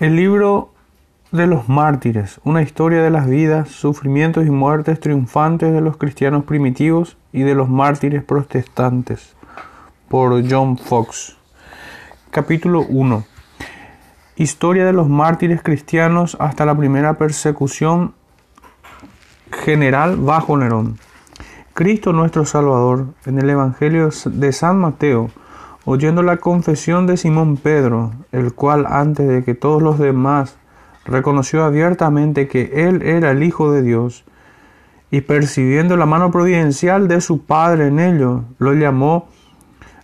El libro de los mártires, una historia de las vidas, sufrimientos y muertes triunfantes de los cristianos primitivos y de los mártires protestantes, por John Fox. Capítulo 1. Historia de los mártires cristianos hasta la primera persecución general bajo Nerón. Cristo nuestro Salvador, en el Evangelio de San Mateo, oyendo la confesión de Simón Pedro, el cual antes de que todos los demás reconoció abiertamente que él era el Hijo de Dios, y percibiendo la mano providencial de su Padre en ello, lo llamó,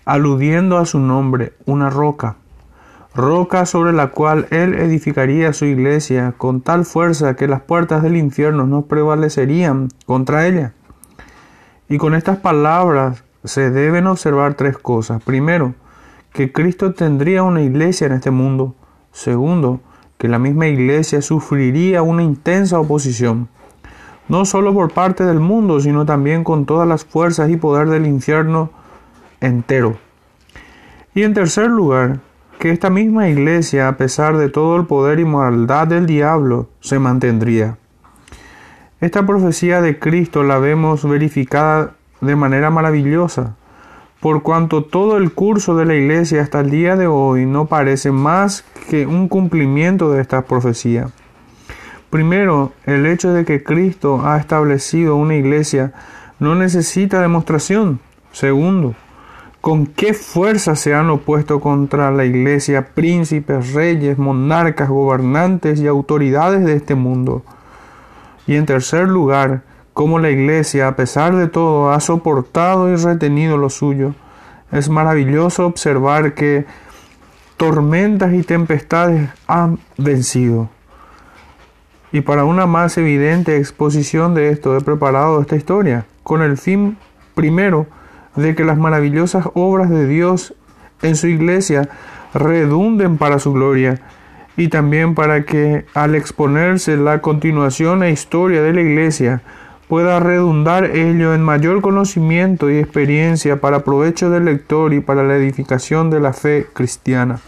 aludiendo a su nombre, una roca, roca sobre la cual él edificaría su iglesia con tal fuerza que las puertas del infierno no prevalecerían contra ella. Y con estas palabras se deben observar tres cosas. Primero, que Cristo tendría una iglesia en este mundo. Segundo, que la misma iglesia sufriría una intensa oposición, no solo por parte del mundo, sino también con todas las fuerzas y poder del infierno entero. Y en tercer lugar, que esta misma iglesia, a pesar de todo el poder y maldad del diablo, se mantendría. Esta profecía de Cristo la vemos verificada de manera maravillosa, por cuanto todo el curso de la iglesia hasta el día de hoy no parece más que un cumplimiento de esta profecía. Primero, el hecho de que Cristo ha establecido una iglesia no necesita demostración. Segundo, con qué fuerza se han opuesto contra la iglesia príncipes, reyes, monarcas, gobernantes y autoridades de este mundo. Y en tercer lugar, cómo la Iglesia, a pesar de todo, ha soportado y retenido lo suyo. Es maravilloso observar que tormentas y tempestades han vencido. Y para una más evidente exposición de esto he preparado esta historia, con el fin primero de que las maravillosas obras de Dios en su iglesia redunden para su gloria y también para que al exponerse la continuación e historia de la iglesia pueda redundar ello en mayor conocimiento y experiencia para provecho del lector y para la edificación de la fe cristiana.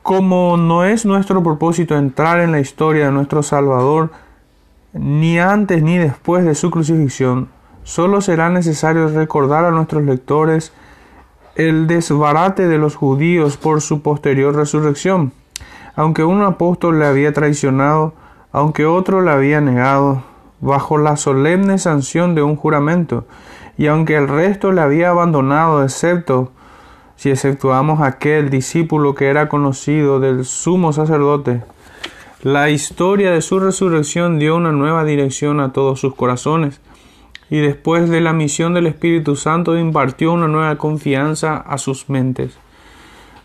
Como no es nuestro propósito entrar en la historia de nuestro Salvador, ni antes ni después de su crucifixión, solo será necesario recordar a nuestros lectores el desbarate de los judíos por su posterior resurrección. Aunque un apóstol le había traicionado, aunque otro le había negado, bajo la solemne sanción de un juramento, y aunque el resto le había abandonado, excepto si exceptuamos aquel discípulo que era conocido del sumo sacerdote, la historia de su resurrección dio una nueva dirección a todos sus corazones, y después de la misión del Espíritu Santo impartió una nueva confianza a sus mentes.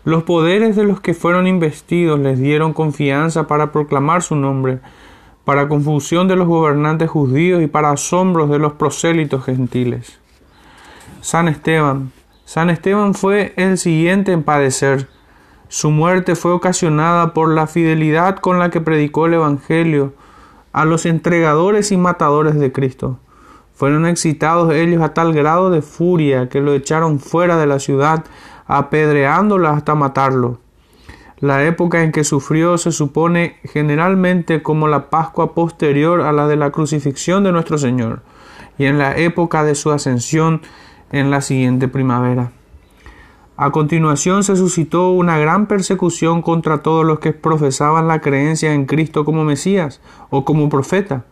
Los poderes de los que fueron investidos les dieron confianza para proclamar su nombre, para confusión de los gobernantes judíos y para asombros de los prosélitos gentiles. San Esteban. San Esteban fue el siguiente en padecer. Su muerte fue ocasionada por la fidelidad con la que predicó el Evangelio a los entregadores y matadores de Cristo. Fueron excitados ellos a tal grado de furia que lo echaron fuera de la ciudad, apedreándolo hasta matarlo. La época en que sufrió se supone generalmente como la Pascua posterior a la de la crucifixión de nuestro Señor, y en la época de su ascensión en la siguiente primavera. A continuación se suscitó una gran persecución contra todos los que profesaban la creencia en Cristo como Mesías o como profeta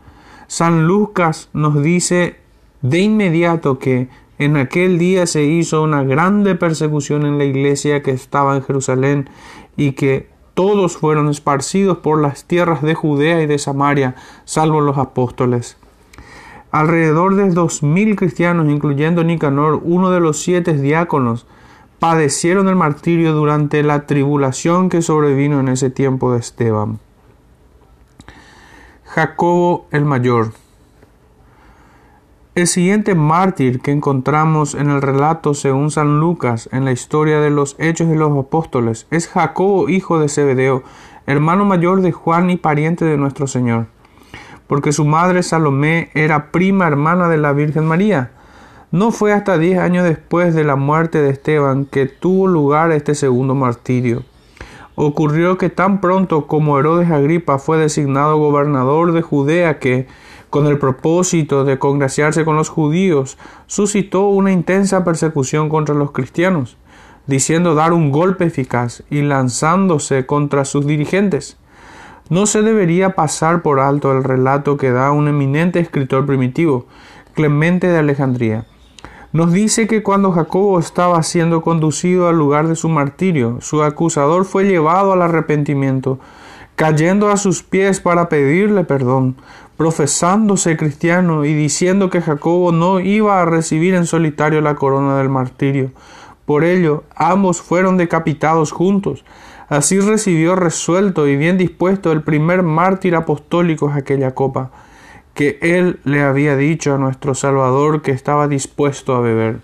San Lucas nos dice de inmediato que en aquel día se hizo una grande persecución en la iglesia que estaba en Jerusalén y que todos fueron esparcidos por las tierras de Judea y de Samaria, salvo los apóstoles. Alrededor de dos mil cristianos, incluyendo Nicanor, uno de los siete diáconos, padecieron el martirio durante la tribulación que sobrevino en ese tiempo de Esteban. Jacobo el Mayor. El siguiente mártir que encontramos en el relato según San Lucas en la historia de los Hechos de los Apóstoles es Jacobo hijo de Zebedeo, hermano mayor de Juan y pariente de nuestro Señor, porque su madre Salomé era prima hermana de la Virgen María. No fue hasta diez años después de la muerte de Esteban que tuvo lugar este segundo martirio. ocurrió que tan pronto como Herodes Agripa fue designado gobernador de Judea que, con el propósito de congraciarse con los judíos, suscitó una intensa persecución contra los cristianos, diciendo dar un golpe eficaz y lanzándose contra sus dirigentes. No se debería pasar por alto el relato que da un eminente escritor primitivo, Clemente de Alejandría. Nos dice que cuando Jacobo estaba siendo conducido al lugar de su martirio, su acusador fue llevado al arrepentimiento, cayendo a sus pies para pedirle perdón, profesándose cristiano y diciendo que Jacobo no iba a recibir en solitario la corona del martirio. Por ello, ambos fueron decapitados juntos. Así recibió resuelto y bien dispuesto el primer mártir apostólico aquella copa que él le había dicho a nuestro Salvador que estaba dispuesto a beber.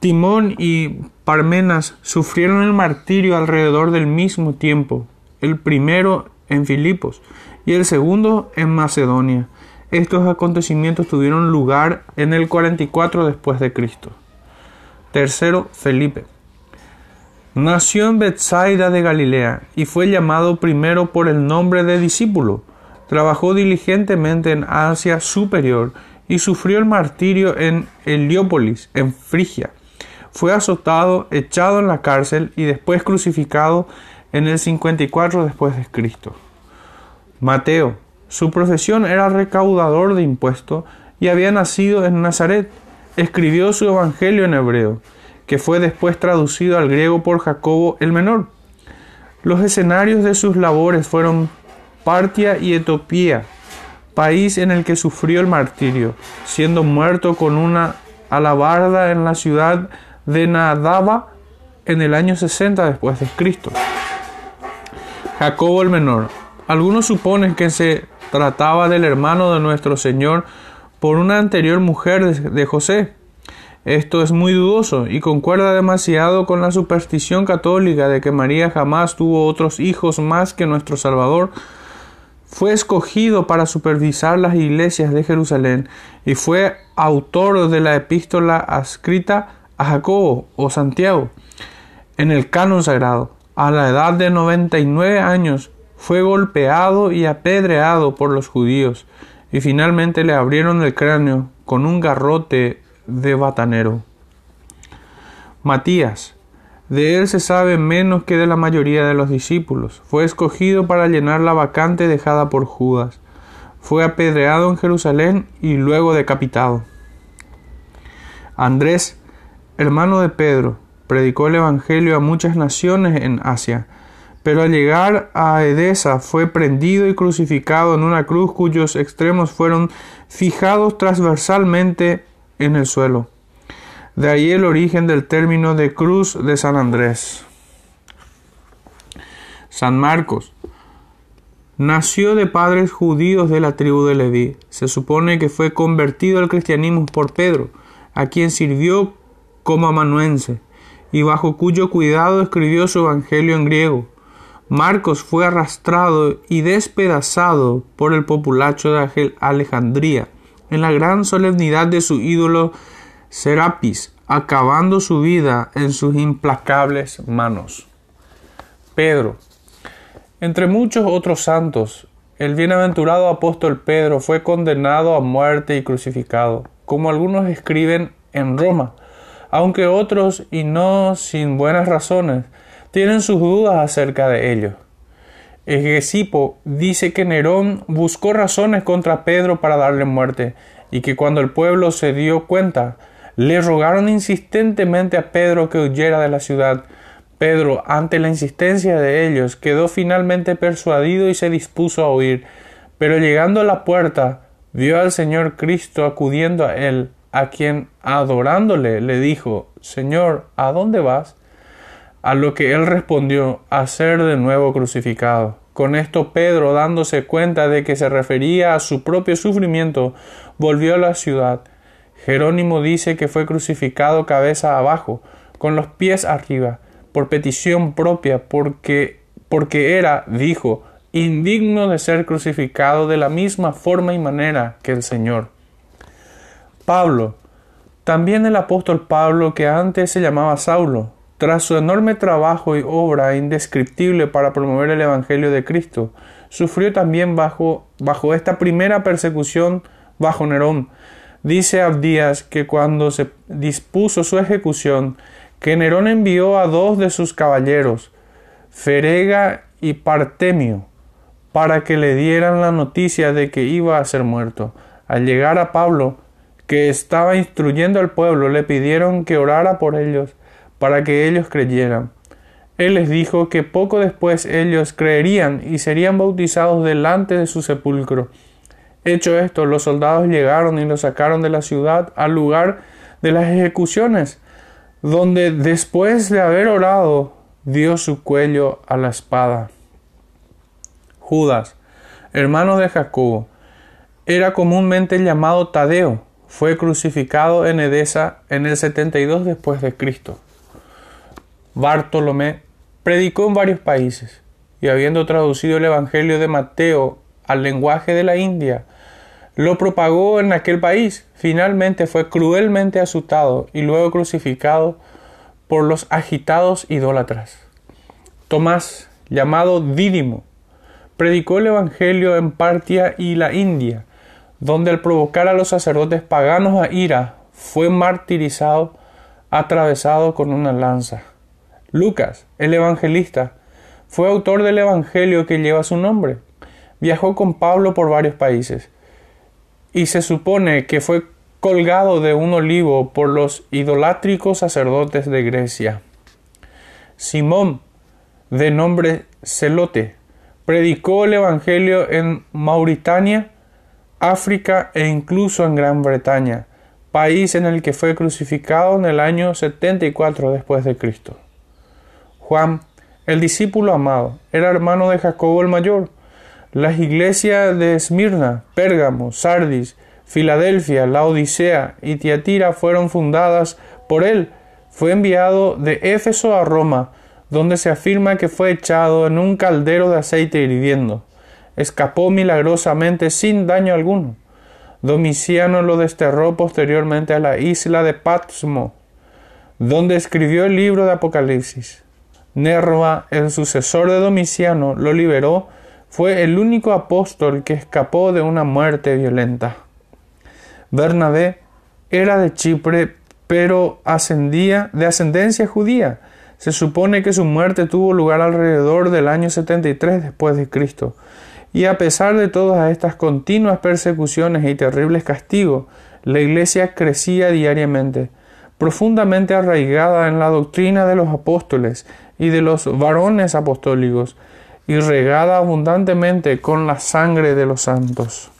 Timón y Parmenas sufrieron el martirio alrededor del mismo tiempo, el primero en Filipos y el segundo en Macedonia. Estos acontecimientos tuvieron lugar en el 44 después de Cristo. Tercero, Felipe. Nació en Bethsaida de Galilea y fue llamado primero por el nombre de discípulo Trabajó diligentemente en Asia Superior y sufrió el martirio en Heliópolis, en Frigia. Fue azotado, echado en la cárcel y después crucificado en el 54 después de Cristo. Mateo, su profesión era recaudador de impuestos y había nacido en Nazaret. Escribió su evangelio en hebreo, que fue después traducido al griego por Jacobo el Menor. Los escenarios de sus labores fueron Partia y Etiopía, país en el que sufrió el martirio, siendo muerto con una alabarda en la ciudad de Nadaba en el año 60 después de Cristo. Jacobo el Menor. Algunos suponen que se trataba del hermano de nuestro Señor por una anterior mujer de José. Esto es muy dudoso y concuerda demasiado con la superstición católica de que María jamás tuvo otros hijos más que nuestro Salvador, fue escogido para supervisar las iglesias de Jerusalén y fue autor de la epístola escrita a Jacobo o Santiago en el canon sagrado. A la edad de 99 años fue golpeado y apedreado por los judíos y finalmente le abrieron el cráneo con un garrote de batanero. Matías, de él se sabe menos que de la mayoría de los discípulos. Fue escogido para llenar la vacante dejada por Judas. Fue apedreado en Jerusalén y luego decapitado. Andrés, hermano de Pedro, predicó el Evangelio a muchas naciones en Asia, pero al llegar a Edesa fue prendido y crucificado en una cruz cuyos extremos fueron fijados transversalmente en el suelo. De ahí el origen del término de Cruz de San Andrés. San Marcos. Nació de padres judíos de la tribu de Leví. Se supone que fue convertido al cristianismo por Pedro, a quien sirvió como amanuense, y bajo cuyo cuidado escribió su evangelio en griego. Marcos fue arrastrado y despedazado por el populacho de Alejandría en la gran solemnidad de su ídolo Serapis, acabando su vida en sus implacables manos. Pedro. Entre muchos otros santos, el bienaventurado apóstol Pedro fue condenado a muerte y crucificado, como algunos escriben en Roma, aunque otros, y no sin buenas razones, tienen sus dudas acerca de ello. Egesipo dice que Nerón buscó razones contra Pedro para darle muerte, y que cuando el pueblo se dio cuenta le rogaron insistentemente a Pedro que huyera de la ciudad. Pedro, ante la insistencia de ellos, quedó finalmente persuadido y se dispuso a huir. Pero llegando a la puerta, vio al Señor Cristo acudiendo a él, a quien, adorándole, le dijo Señor, ¿a dónde vas? A lo que él respondió a ser de nuevo crucificado. Con esto Pedro, dándose cuenta de que se refería a su propio sufrimiento, volvió a la ciudad Jerónimo dice que fue crucificado cabeza abajo, con los pies arriba, por petición propia, porque, porque era, dijo, indigno de ser crucificado de la misma forma y manera que el Señor. Pablo, también el apóstol Pablo, que antes se llamaba Saulo, tras su enorme trabajo y obra indescriptible para promover el Evangelio de Cristo, sufrió también bajo, bajo esta primera persecución bajo Nerón. Dice Abdías que cuando se dispuso su ejecución, que Nerón envió a dos de sus caballeros, Ferega y Partemio, para que le dieran la noticia de que iba a ser muerto. Al llegar a Pablo, que estaba instruyendo al pueblo, le pidieron que orara por ellos, para que ellos creyeran. Él les dijo que poco después ellos creerían y serían bautizados delante de su sepulcro. Hecho esto, los soldados llegaron y lo sacaron de la ciudad al lugar de las ejecuciones, donde después de haber orado dio su cuello a la espada. Judas, hermano de Jacobo, era comúnmente llamado Tadeo, fue crucificado en Edesa en el 72 después de Cristo. Bartolomé predicó en varios países y habiendo traducido el Evangelio de Mateo al lenguaje de la India, lo propagó en aquel país. Finalmente fue cruelmente asustado y luego crucificado por los agitados idólatras. Tomás, llamado Dídimo, predicó el Evangelio en Partia y la India, donde al provocar a los sacerdotes paganos a ira, fue martirizado, atravesado con una lanza. Lucas, el evangelista, fue autor del Evangelio que lleva su nombre. Viajó con Pablo por varios países y se supone que fue colgado de un olivo por los idolátricos sacerdotes de Grecia. Simón, de nombre Celote, predicó el Evangelio en Mauritania, África e incluso en Gran Bretaña, país en el que fue crucificado en el año 74 después de Cristo. Juan, el discípulo amado, era hermano de Jacobo el mayor. Las iglesias de Esmirna, Pérgamo, Sardis, Filadelfia, la Odisea y Tiatira fueron fundadas por él. Fue enviado de Éfeso a Roma, donde se afirma que fue echado en un caldero de aceite hirviendo. Escapó milagrosamente sin daño alguno. Domiciano lo desterró posteriormente a la isla de Patmo, donde escribió el libro de Apocalipsis. Nerva, el sucesor de Domiciano, lo liberó, fue el único apóstol que escapó de una muerte violenta. Bernabé era de Chipre, pero ascendía de ascendencia judía. Se supone que su muerte tuvo lugar alrededor del año 73 después de Cristo. Y a pesar de todas estas continuas persecuciones y terribles castigos, la Iglesia crecía diariamente, profundamente arraigada en la doctrina de los apóstoles y de los varones apostólicos, y regada abundantemente con la sangre de los santos.